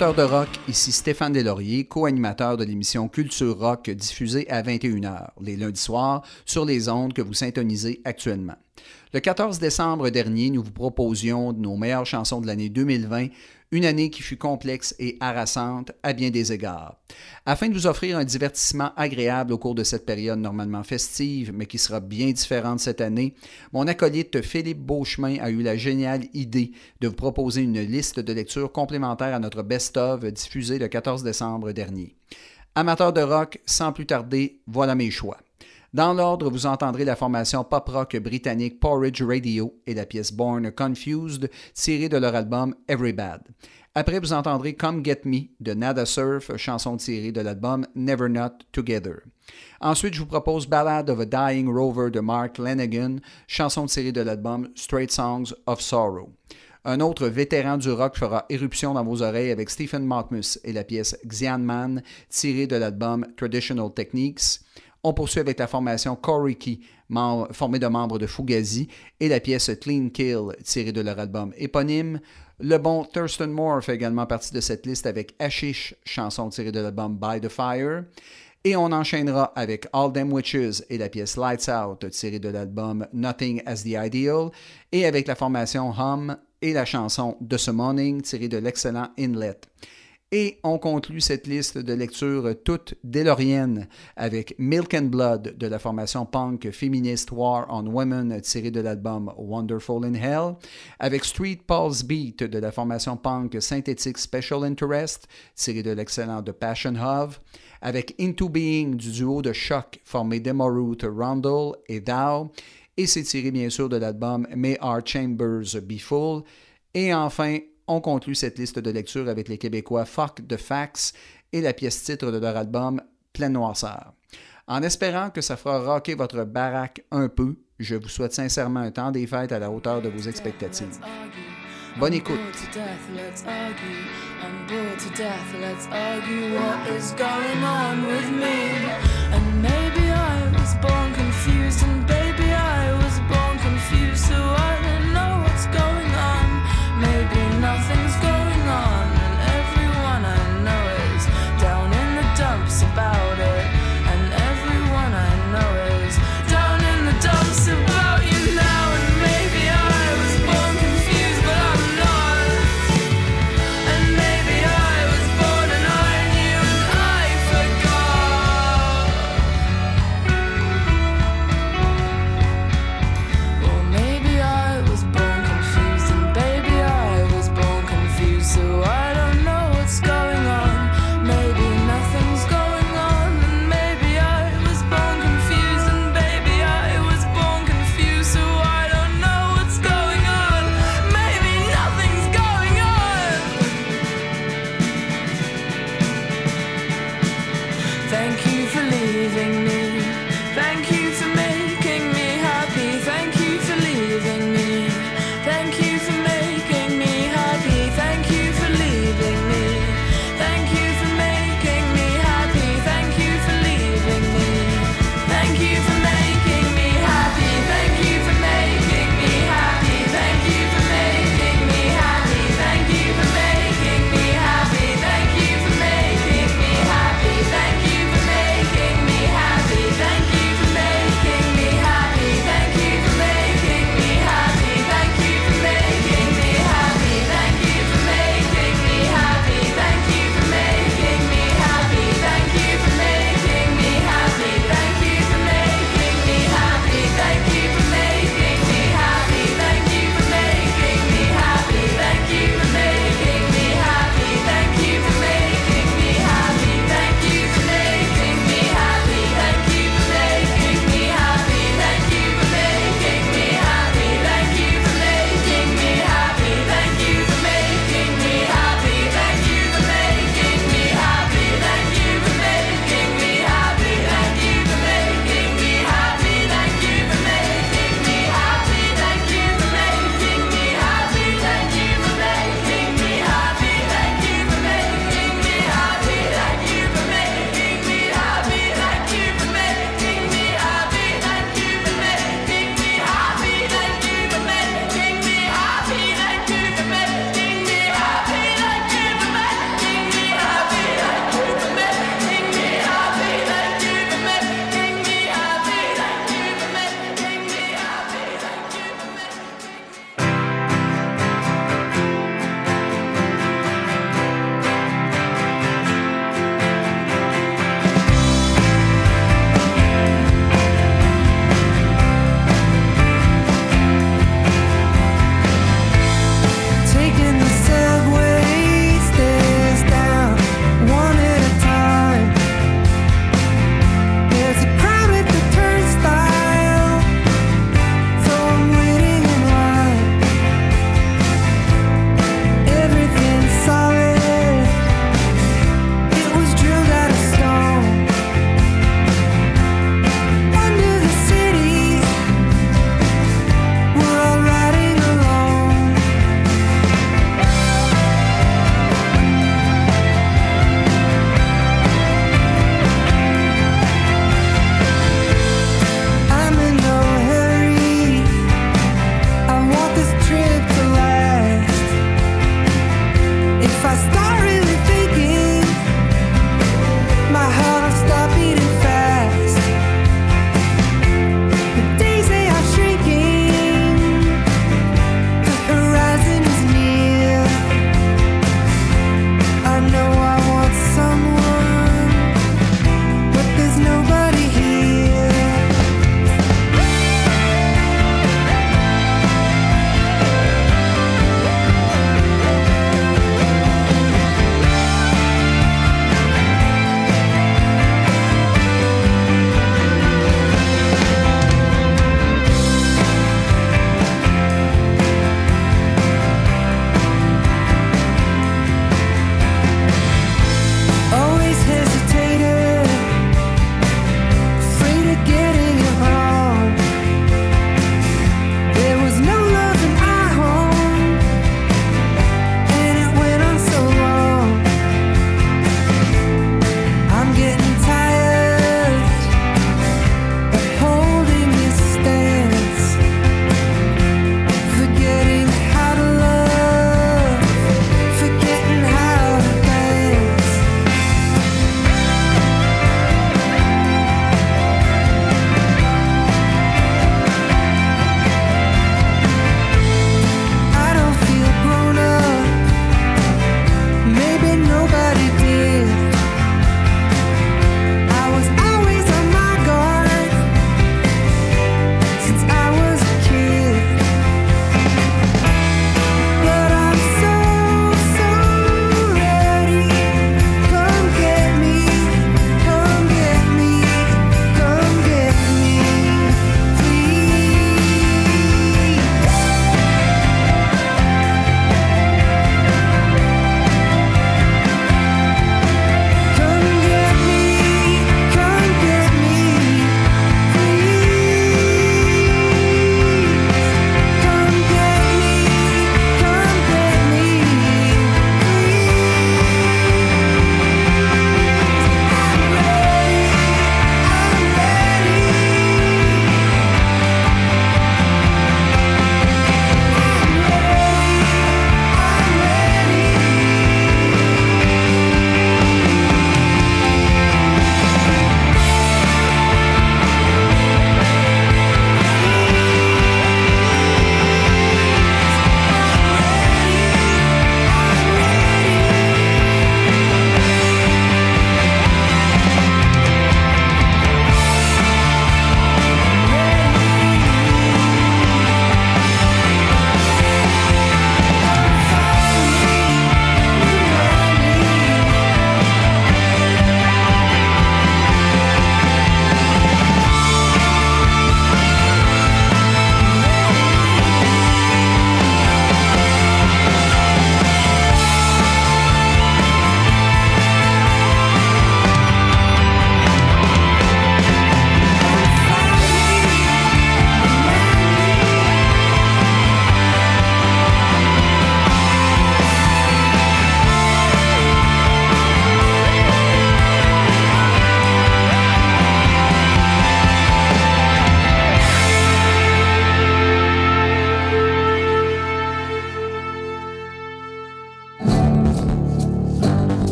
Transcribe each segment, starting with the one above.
Amateurs de rock, ici Stéphane Deslauriers, co-animateur de l'émission Culture Rock diffusée à 21h, les lundis soirs, sur les ondes que vous syntonisez actuellement. Le 14 décembre dernier, nous vous proposions nos meilleures chansons de l'année 2020, une année qui fut complexe et harassante à bien des égards. Afin de vous offrir un divertissement agréable au cours de cette période normalement festive, mais qui sera bien différente cette année, mon acolyte Philippe Beauchemin a eu la géniale idée de vous proposer une liste de lectures complémentaires à notre best-of diffusé le 14 décembre dernier. Amateurs de rock, sans plus tarder, voilà mes choix. Dans l'ordre, vous entendrez la formation pop-rock britannique Porridge Radio et la pièce Born Confused tirée de leur album Every Bad. Après, vous entendrez Come Get Me de Nada Surf, chanson tirée de l'album Never Not Together. Ensuite, je vous propose Ballad of a Dying Rover de Mark Lanigan, chanson tirée de l'album Straight Songs of Sorrow. Un autre vétéran du rock fera éruption dans vos oreilles avec Stephen Malkmus et la pièce Xian Man tirée de l'album Traditional Techniques. On poursuit avec la formation Koriki, formée de membres de Fugazi, et la pièce Clean Kill, tirée de leur album éponyme. Le bon Thurston Moore fait également partie de cette liste avec Ashish, chanson tirée de l'album By the Fire. Et on enchaînera avec All Them Witches et la pièce Lights Out, tirée de l'album Nothing as the Ideal, et avec la formation Hum et la chanson The Summoning, tirée de l'excellent Inlet. Et on conclut cette liste de lecture toute délorienne avec Milk and Blood de la formation punk féministe War on Women tirée de l'album Wonderful in Hell, avec Street Pulse Beat de la formation punk synthétique Special Interest tirée de l'excellent The Passion Hove, avec Into Being du duo de choc formé d'Emorute Rundle et Thou, et c'est tiré bien sûr de l'album May Our Chambers Be Full, et enfin on conclut cette liste de lecture avec les Québécois Fuck de Fax et la pièce titre de leur album Pleine Noirceur. En espérant que ça fera rocker votre baraque un peu, je vous souhaite sincèrement un temps des fêtes à la hauteur de vos expectatives. Bonne écoute.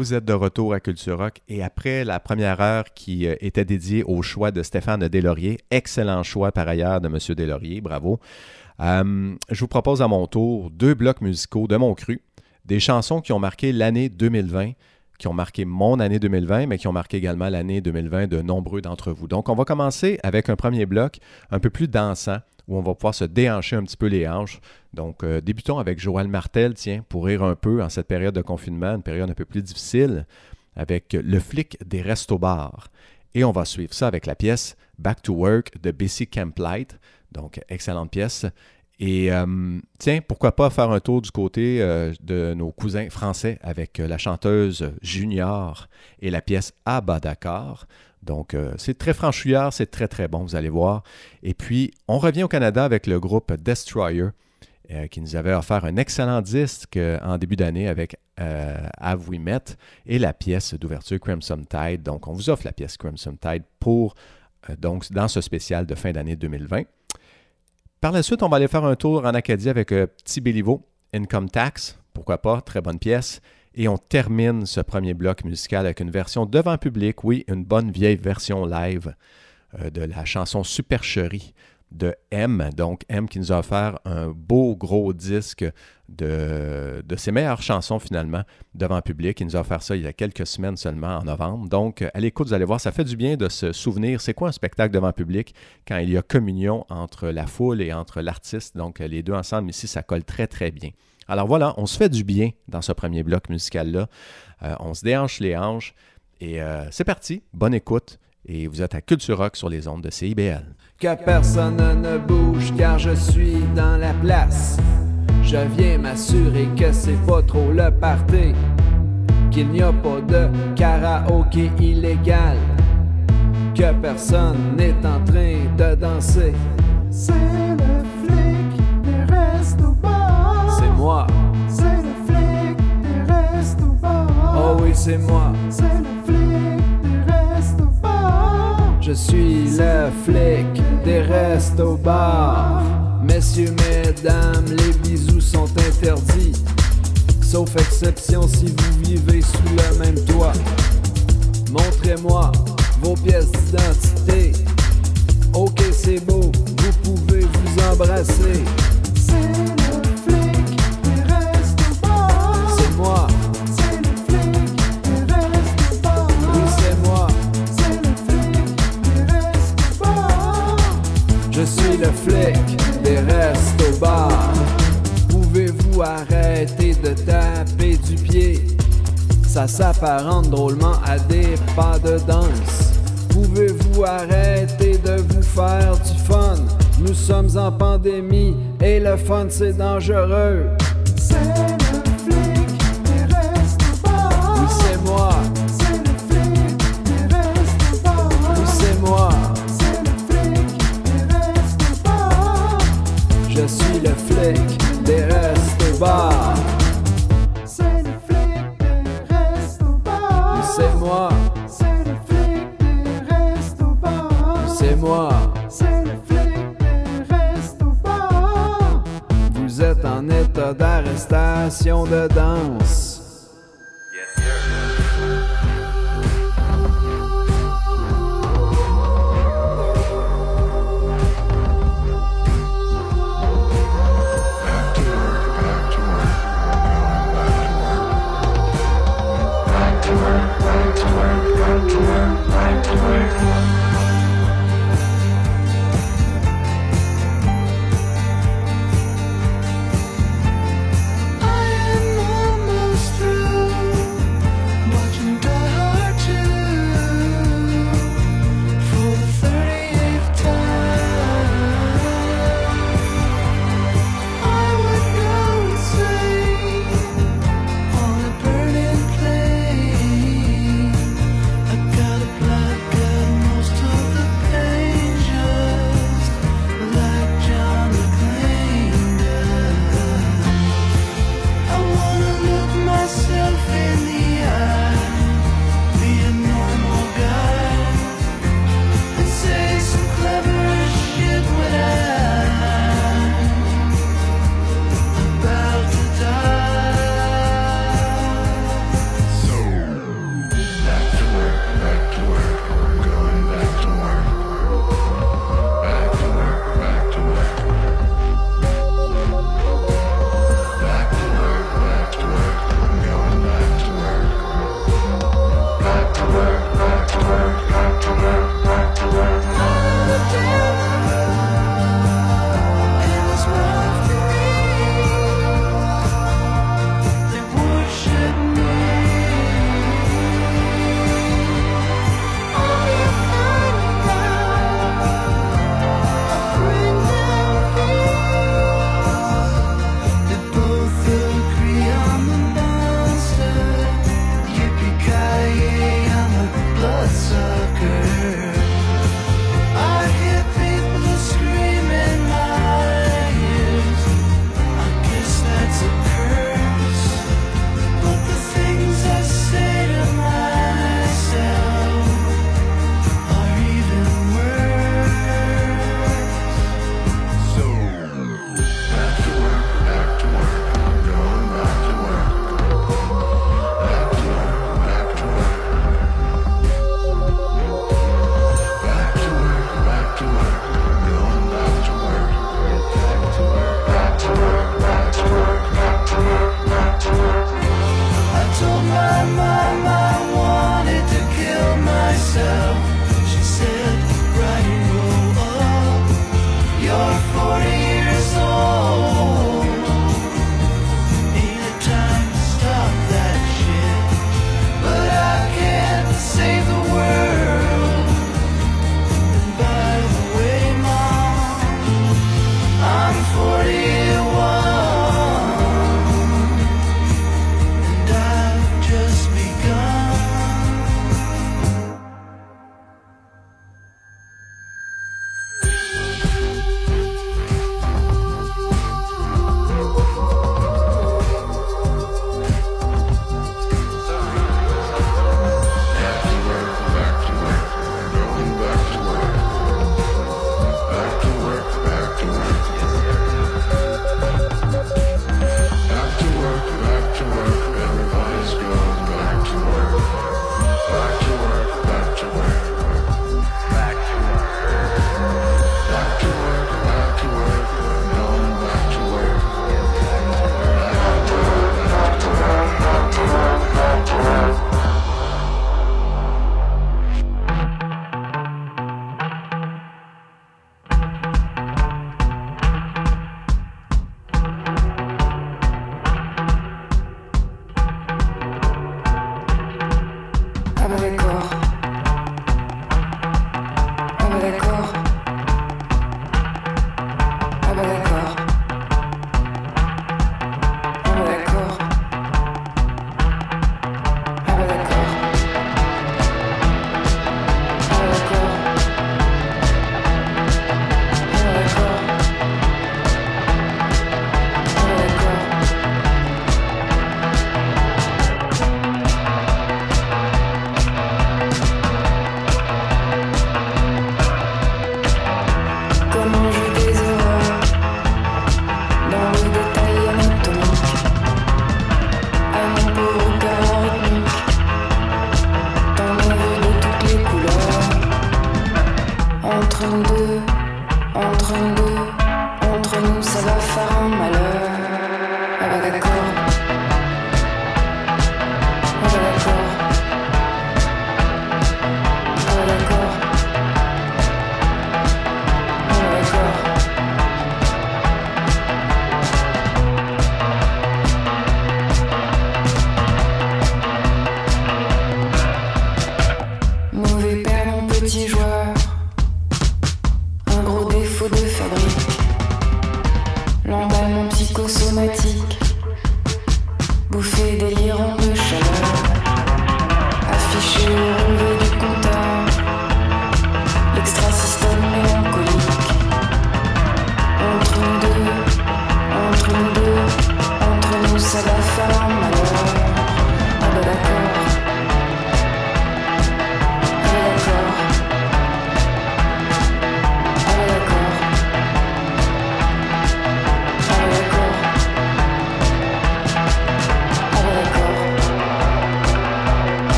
Vous êtes de retour à Culture Rock et après la première heure qui euh, était dédiée au choix de Stéphane Deslauriers, excellent choix par ailleurs de M. Deslauriers, bravo. Euh, je vous propose à mon tour deux blocs musicaux de mon cru, des chansons qui ont marqué l'année 2020, qui ont marqué mon année 2020, mais qui ont marqué également l'année 2020 de nombreux d'entre vous. Donc, on va commencer avec un premier bloc un peu plus dansant, où on va pouvoir se déhancher un petit peu les hanches. Donc, euh, débutons avec Joël Martel, tiens, pour rire un peu en cette période de confinement, une période un peu plus difficile, avec Le flic des restos-bars. Et on va suivre ça avec la pièce Back to Work de Bessie Camplight. Donc, excellente pièce. Et euh, tiens, pourquoi pas faire un tour du côté euh, de nos cousins français avec la chanteuse Junior et la pièce bah d'accord. Donc, euh, c'est très franchouillard, c'est très très bon, vous allez voir. Et puis, on revient au Canada avec le groupe Destroyer euh, qui nous avait offert un excellent disque euh, en début d'année avec Have We Met et la pièce d'ouverture Crimson Tide. Donc, on vous offre la pièce Crimson Tide pour, donc, dans ce spécial de fin d'année 2020. Par la suite, on va aller faire un tour en Acadie avec Petit Béliveau, Income Tax, pourquoi pas, très bonne pièce. Et on termine ce premier bloc musical avec une version devant public, oui, une bonne vieille version live euh, de la chanson Supercherie de M. Donc, M qui nous a offert un beau gros disque de, de ses meilleures chansons finalement devant public. Il nous a offert ça il y a quelques semaines seulement en novembre. Donc, à l'écoute, vous allez voir, ça fait du bien de se souvenir c'est quoi un spectacle devant public quand il y a communion entre la foule et entre l'artiste. Donc, les deux ensemble ici, ça colle très très bien. Alors voilà, on se fait du bien dans ce premier bloc musical-là. Euh, on se déhanche les hanches et euh, c'est parti. Bonne écoute. Et vous êtes à Culture Rock sur les ondes de CIBL. Que personne ne bouge car je suis dans la place. Je viens m'assurer que c'est pas trop le party. Qu'il n'y a pas de karaoké illégal. Que personne n'est en train de danser. C'est le flic des restos. C'est moi. C'est le flic des restos bars. Oh oui, c'est moi. C'est le flic des restos bars. Je suis le flic des restos bars. Messieurs, mesdames, les bisous sont interdits. Sauf exception si vous vivez sous le même toit. Montrez-moi vos pièces d'identité. Ok, c'est beau, vous pouvez vous embrasser. Moi, C'est bars. oui, c'est moi. Je suis le flic des restos bars. Pouvez-vous arrêter de taper du pied? Ça s'apparente drôlement à des pas de danse. Pouvez-vous arrêter de vous faire du fun? Nous sommes en pandémie et le fun c'est dangereux. Je suis le flic des restos bars. C'est le flic des restos bars. Oui, c'est moi, C'est le flic des restos bars. c'est moi. C'est le flic des restos bars. Vous êtes en état d'arrestation de danse. to work, right to work.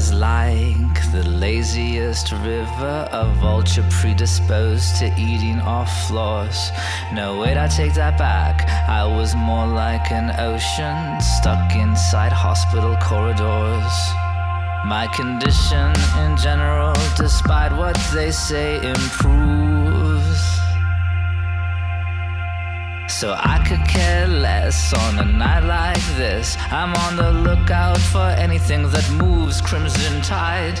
I was like the laziest river, a vulture predisposed to eating off floors. No, wait, I take that back. I was more like an ocean stuck inside hospital corridors. My condition in general, despite what they say, improves. So I could care less on a night like this. I'm on the lookout for anything that moves crimson tide.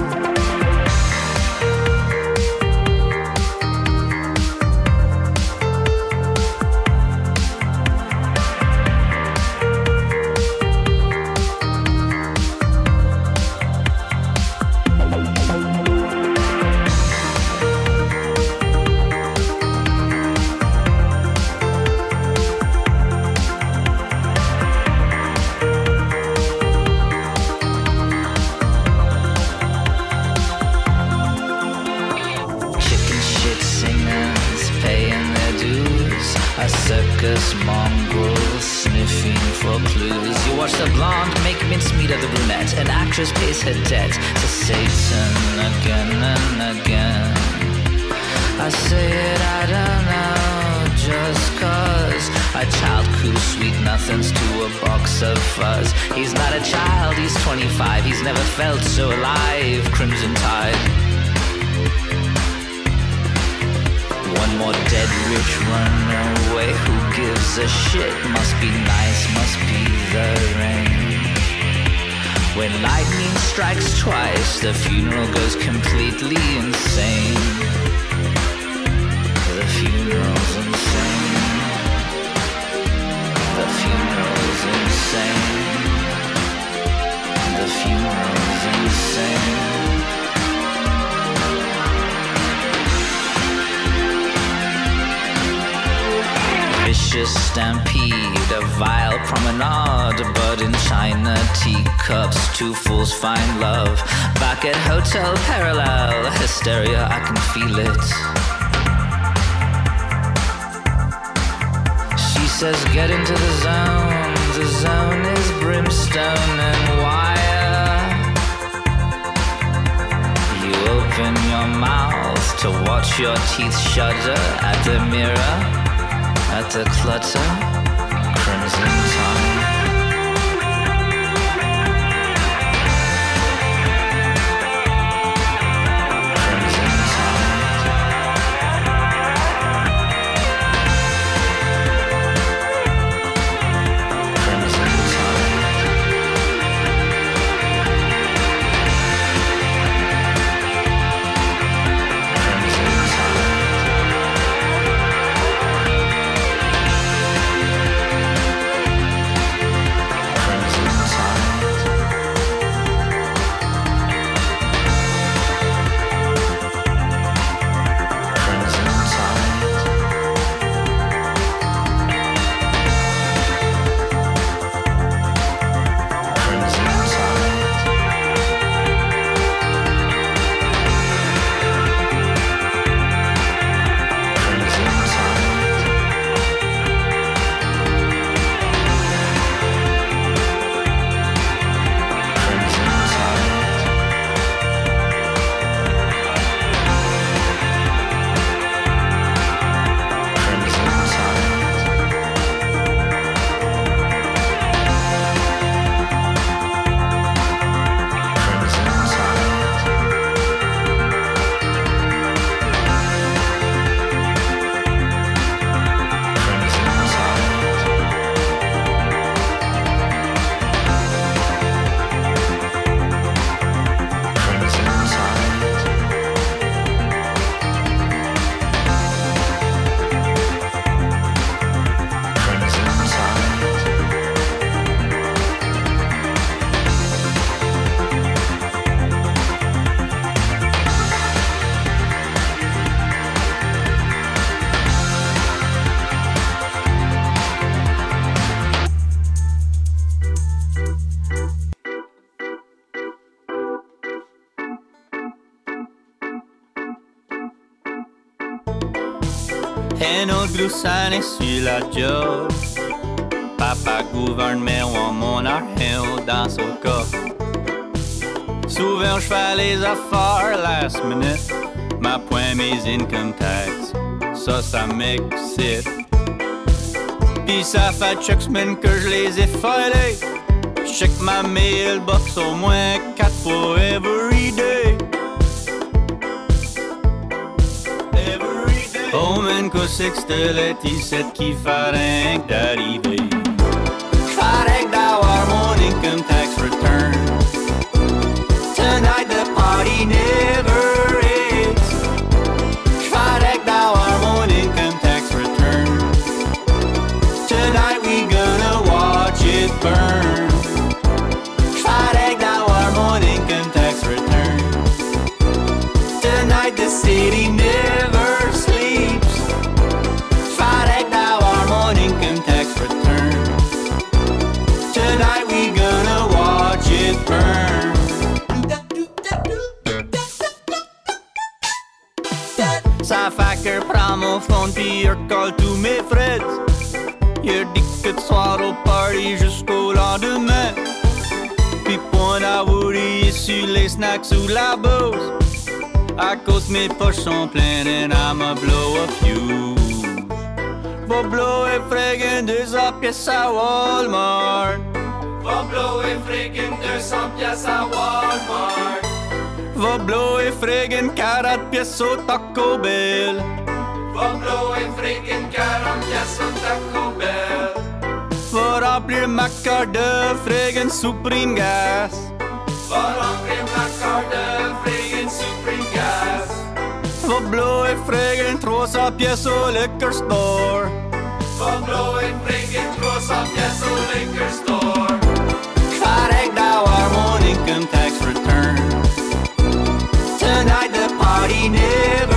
Mirror at the clutter, crimson tide. Année sur la job. Papa gouverne, mais on mon argent dans son coffre. Souvent, je fais les affaires last minute. Ma point mes income tax. Ça, ça m'excite. Pis ça fait chaque semaine que je les ai filés. Check ma mailbox au moins quatre fois every day. sextelet is het kifarenk daddy." idee. Farek our morning income tax return. Tonight the party never ends. Farek our morning income tax return. Tonight we gonna watch it burn. Our morning income tax return. Tonight the city. Y'a dit que soir party jusqu'au lendemain. Puis point à Woody sur les snacks ou la bouse. À cause mes poches sont pleines and I'ma blow a few. Va blow et friggin' 200 pièces à Walmart. Va blow et friggin' 200 pièces à Walmart. Va blow et friggin' 40 pièces au Taco Bell. Va blow et friggin' 40 pièces au Taco Bell. För att blir mackade fregen supreme gas. För att blir mackade fregen supreme gas. För blå är fregen trosa pjäs och läcker står För blå är fregen trosa pjäs och läcker står Kvar ägda var mon income tax return. Tonight the party never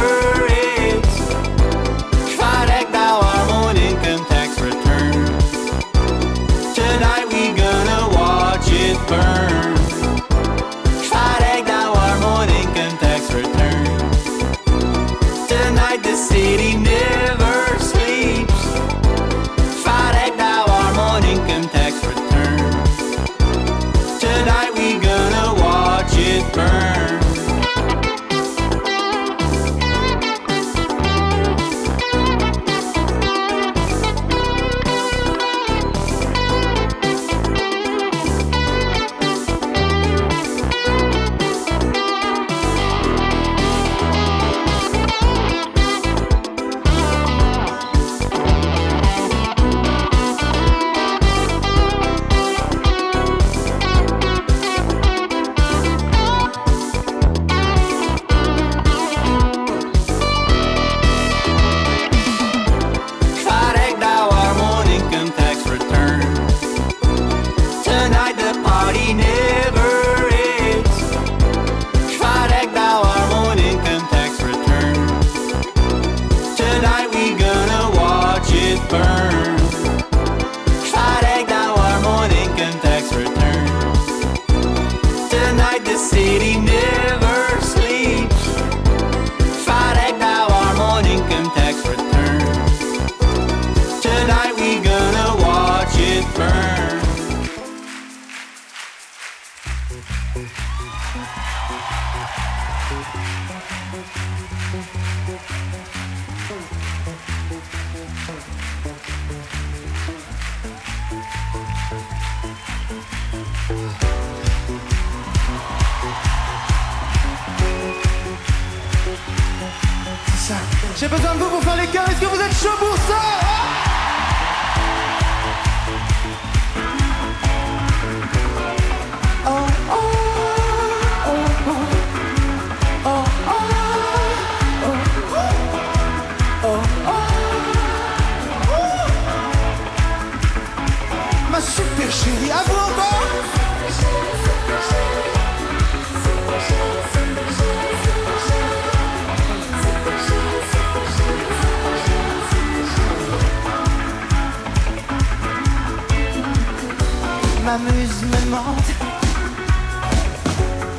Ma muse me mente,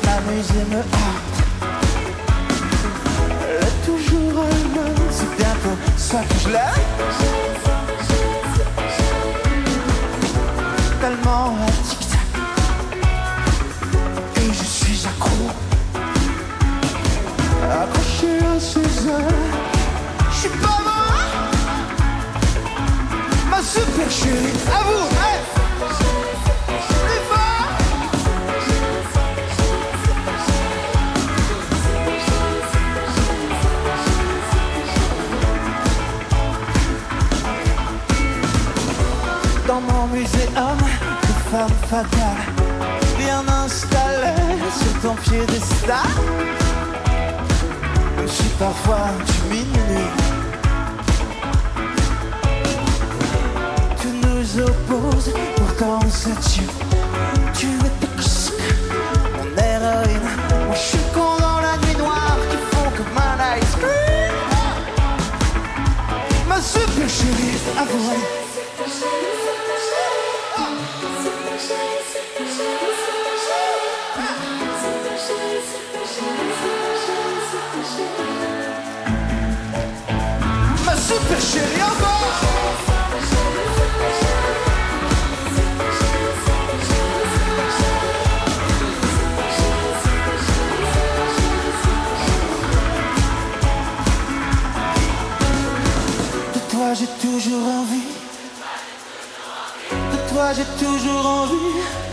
ma muse me hante. Le toujours même. C'est bien pour ça que je l'aime. Tellement tic-tac. Et je suis accro. Accroché à ses ailes. Je suis pas mort. Ma super chérie, à vous, installé sur ton piédestal. Je suis parfois diminué Tout nous oppose, pourtant on se tue Tu es toxique, mon héroïne. Moi je suis con dans la nuit noire qui font comme un ice cream Ma super chérie, à De toi j'ai toujours envie. De toi j'ai toujours envie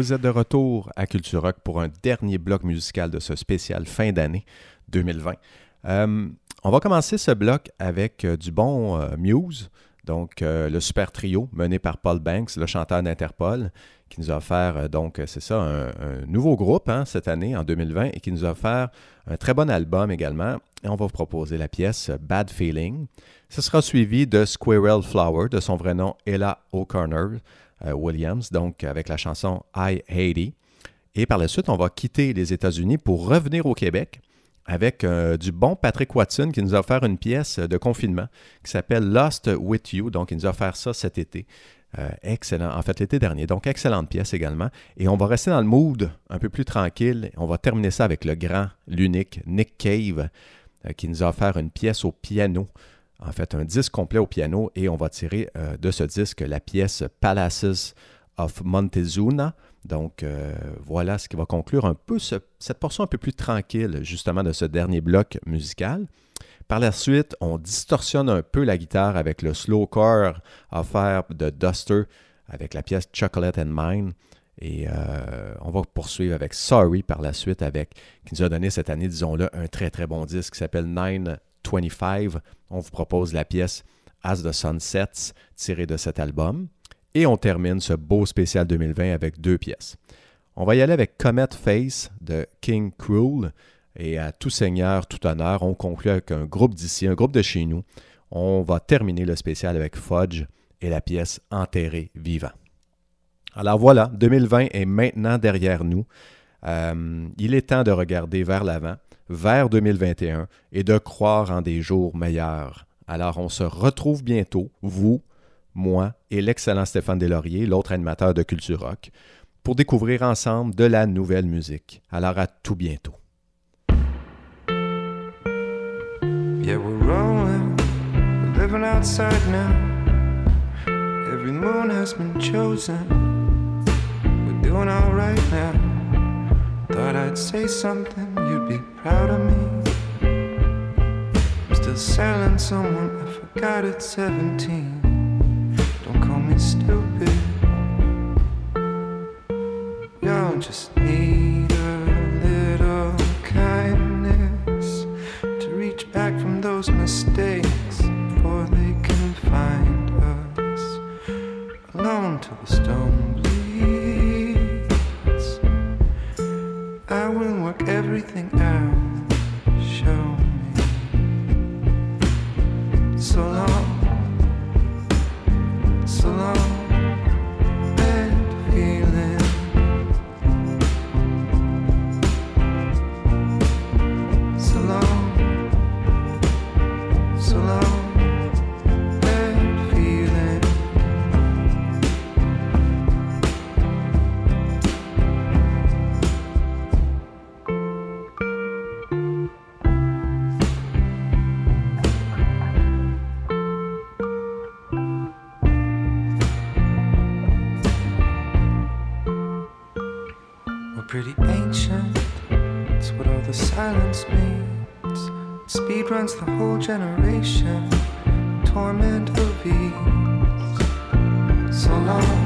Vous êtes de retour à Culture Rock pour un dernier bloc musical de ce spécial fin d'année 2020. Euh, on va commencer ce bloc avec euh, du bon euh, Muse, donc le super trio mené par Paul Banks, le chanteur d'Interpol, qui nous a offert, donc c'est ça, un, nouveau groupe hein, cette année, en 2020, et qui nous a offert un très bon album également. Et on va vous proposer la pièce Bad Feeling. Ce sera suivi de Squirrel Flower, de son vrai nom Ella O'Connor Williams, donc avec la chanson I Hate It. Et par la suite, on va quitter les États-Unis pour revenir au Québec avec euh, du bon Patrick Watson qui nous a offert une pièce de confinement qui s'appelle Lost With You. Donc, il nous a offert ça cet été. Euh, excellent. En fait, l'été dernier. Donc, excellente pièce également. Et on va rester dans le mood un peu plus tranquille. On va terminer ça avec le grand, l'unique Nick Cave euh, qui nous a offert une pièce au piano. En fait, un disque complet au piano. Et on va tirer euh, de ce disque la pièce Palaces of Montezuma. Donc, euh, voilà ce qui va conclure un peu ce- cette portion un peu plus tranquille, justement, de ce dernier bloc musical. Par la suite, on distorsionne un peu la guitare avec le slowcore offert de Duster avec la pièce Chocolate and Mine. Et euh, on va poursuivre avec Sorry par la suite, avec, qui nous a donné cette année, disons-le, un très très bon disque qui s'appelle Nine 25, on vous propose la pièce As the Sun Sets, tirée de cet album. Et on termine ce beau spécial 2020 avec deux pièces. On va y aller avec Comet Face de King Cruel. Et à tout seigneur, tout honneur, on conclut avec un groupe d'ici, un groupe de chez nous. On va terminer le spécial avec Fudge et la pièce Enterré vivant. Alors voilà, 2020 est maintenant derrière nous. Euh, il est temps de regarder vers l'avant, vers 2021, et de croire en des jours meilleurs. Alors on se retrouve bientôt, vous, moi et l'excellent Stéphane Deslauriers, l'autre animateur de Culture Rock, pour découvrir ensemble de la nouvelle musique. Alors à tout bientôt. Thought I'd say something, you'd be proud of me. I'm still selling someone, I forgot at 17. Don't call me stupid. Y'all just need a little kindness to reach back from those mistakes before they can find us alone till the stone I will work everything out. Show me. So long, so long, runs the whole generation. Torment ease. So long.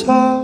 saw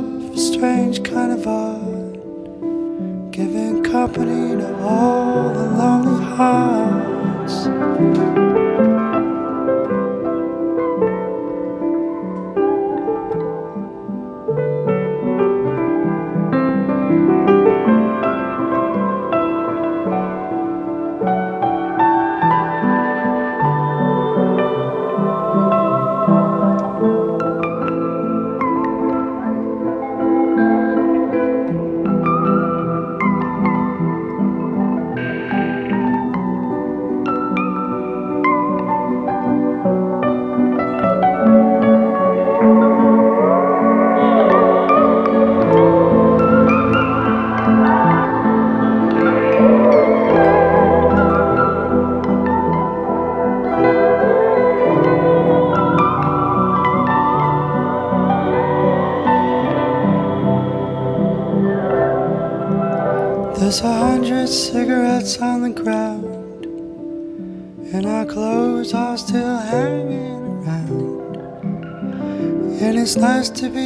to be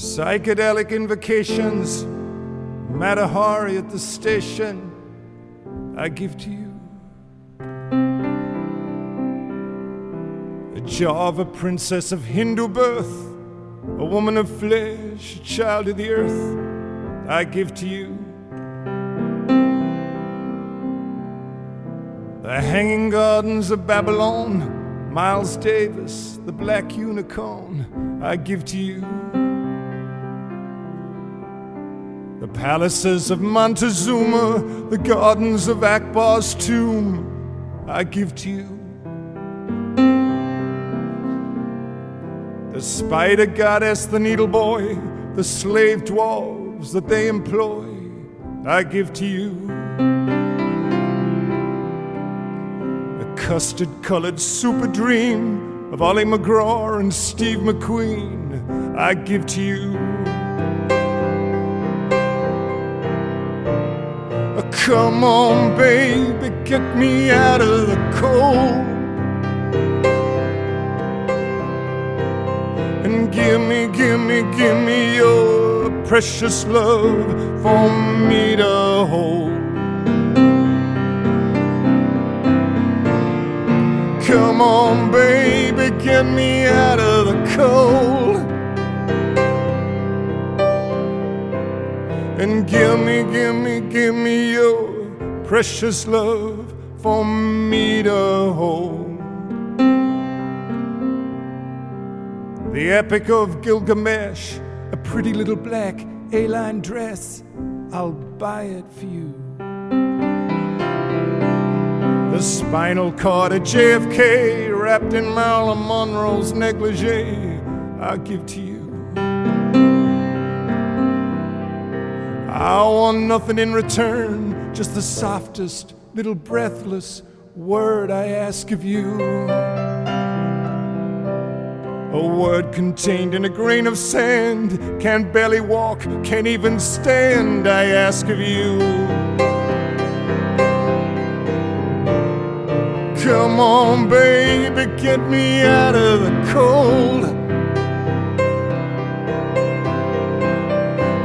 Psychedelic invocations, Matahari at the station, I give to you. A Java princess of Hindu birth, a woman of flesh, a child of the earth, I give to you. The Hanging Gardens of Babylon, Miles Davis, the Black Unicorn, I give to you. Palaces of Montezuma, the gardens of Akbar's tomb, I give to you. The spider goddess, the needle boy, the slave dwarves that they employ, I give to you. The custard colored super dream of Ollie McGraw and Steve McQueen, I give to you. Come on, baby, get me out of the cold. And give me, give me, give me your precious love for me to hold. Come on, baby, get me out of the cold. And give me, give me, give me your precious love for me to hold. The Epic of Gilgamesh, a pretty little black A line dress, I'll buy it for you. The spinal cord of JFK wrapped in Marilyn Monroe's negligee, I'll give to you. I want nothing in return, just the softest, little breathless word I ask of you. A word contained in a grain of sand, can't barely walk, can't even stand, I ask of you. Come on, baby, get me out of the cold.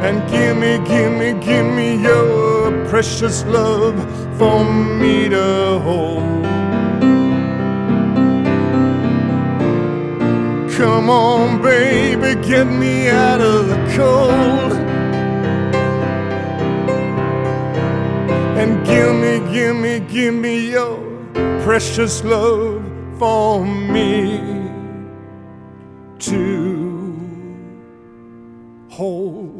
And give me, give me, give me your precious love for me to hold. Come on, baby, get me out of the cold. And give me, give me, give me your precious love for me to hold.